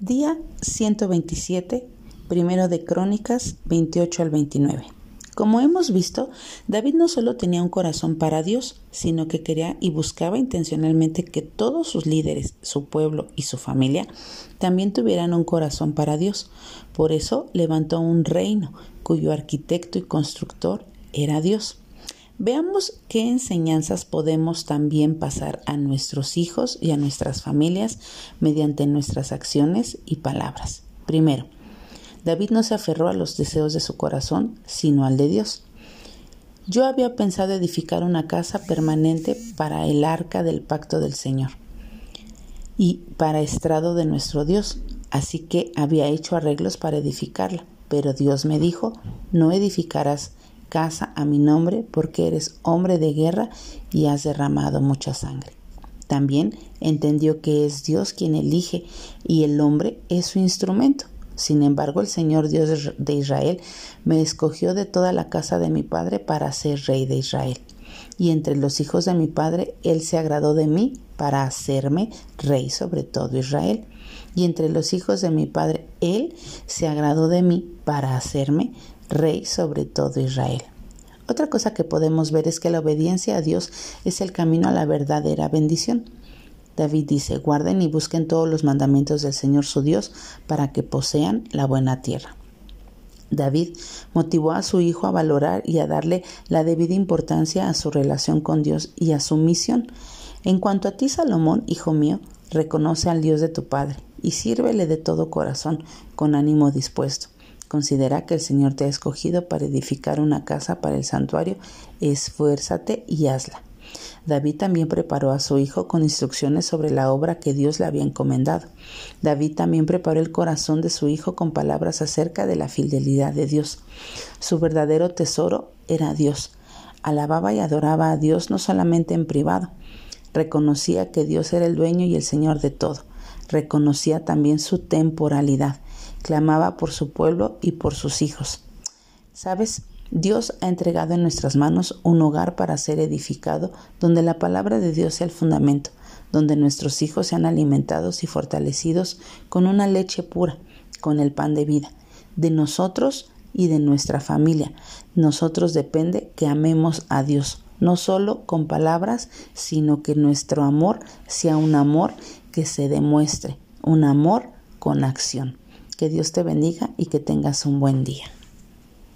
Día 127, primero de Crónicas 28 al 29. Como hemos visto, David no solo tenía un corazón para Dios, sino que quería y buscaba intencionalmente que todos sus líderes, su pueblo y su familia también tuvieran un corazón para Dios. Por eso levantó un reino cuyo arquitecto y constructor era Dios. Veamos qué enseñanzas podemos también pasar a nuestros hijos y a nuestras familias mediante nuestras acciones y palabras. Primero, David no se aferró a los deseos de su corazón, sino al de Dios. Yo había pensado edificar una casa permanente para el arca del pacto del Señor y para estrado de nuestro Dios, así que había hecho arreglos para edificarla. Pero Dios me dijo, no edificarás casa a mi nombre porque eres hombre de guerra y has derramado mucha sangre. También entendió que es Dios quien elige y el hombre es su instrumento. Sin embargo, el Señor Dios de Israel me escogió de toda la casa de mi padre para ser rey de Israel. Y entre los hijos de mi padre, Él se agradó de mí para hacerme rey sobre todo Israel. Y entre los hijos de mi padre, Él se agradó de mí para hacerme rey sobre todo Israel. Otra cosa que podemos ver es que la obediencia a Dios es el camino a la verdadera bendición. David dice, guarden y busquen todos los mandamientos del Señor su Dios para que posean la buena tierra. David motivó a su hijo a valorar y a darle la debida importancia a su relación con Dios y a su misión. En cuanto a ti, Salomón, hijo mío, reconoce al Dios de tu Padre y sírvele de todo corazón, con ánimo dispuesto Considera que el Señor te ha escogido para edificar una casa para el santuario, esfuérzate y hazla. David también preparó a su hijo con instrucciones sobre la obra que Dios le había encomendado. David también preparó el corazón de su hijo con palabras acerca de la fidelidad de Dios. Su verdadero tesoro era Dios. Alababa y adoraba a Dios no solamente en privado. Reconocía que Dios era el dueño y el Señor de todo. Reconocía también su temporalidad clamaba por su pueblo y por sus hijos. ¿Sabes? Dios ha entregado en nuestras manos un hogar para ser edificado, donde la palabra de Dios sea el fundamento, donde nuestros hijos sean alimentados y fortalecidos con una leche pura, con el pan de vida, de nosotros y de nuestra familia. Nosotros depende que amemos a Dios, no solo con palabras, sino que nuestro amor sea un amor que se demuestre, un amor con acción. Que Dios te bendiga y que tengas un buen día.